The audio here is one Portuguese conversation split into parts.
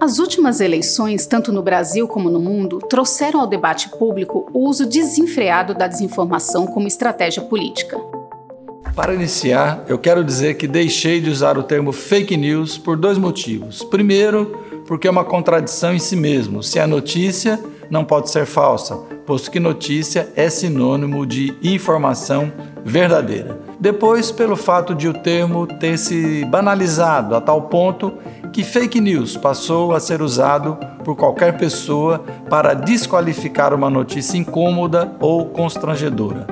As últimas eleições, tanto no Brasil como no mundo, trouxeram ao debate público o uso desenfreado da desinformação como estratégia política. Para iniciar, eu quero dizer que deixei de usar o termo fake news por dois motivos. Primeiro, porque é uma contradição em si mesmo. Se a notícia não pode ser falsa, posto que notícia é sinônimo de informação verdadeira. Depois, pelo fato de o termo ter se banalizado a tal ponto que fake news passou a ser usado por qualquer pessoa para desqualificar uma notícia incômoda ou constrangedora.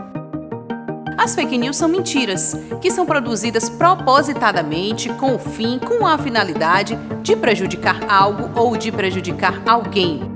As fake news são mentiras, que são produzidas propositadamente com o fim, com a finalidade de prejudicar algo ou de prejudicar alguém.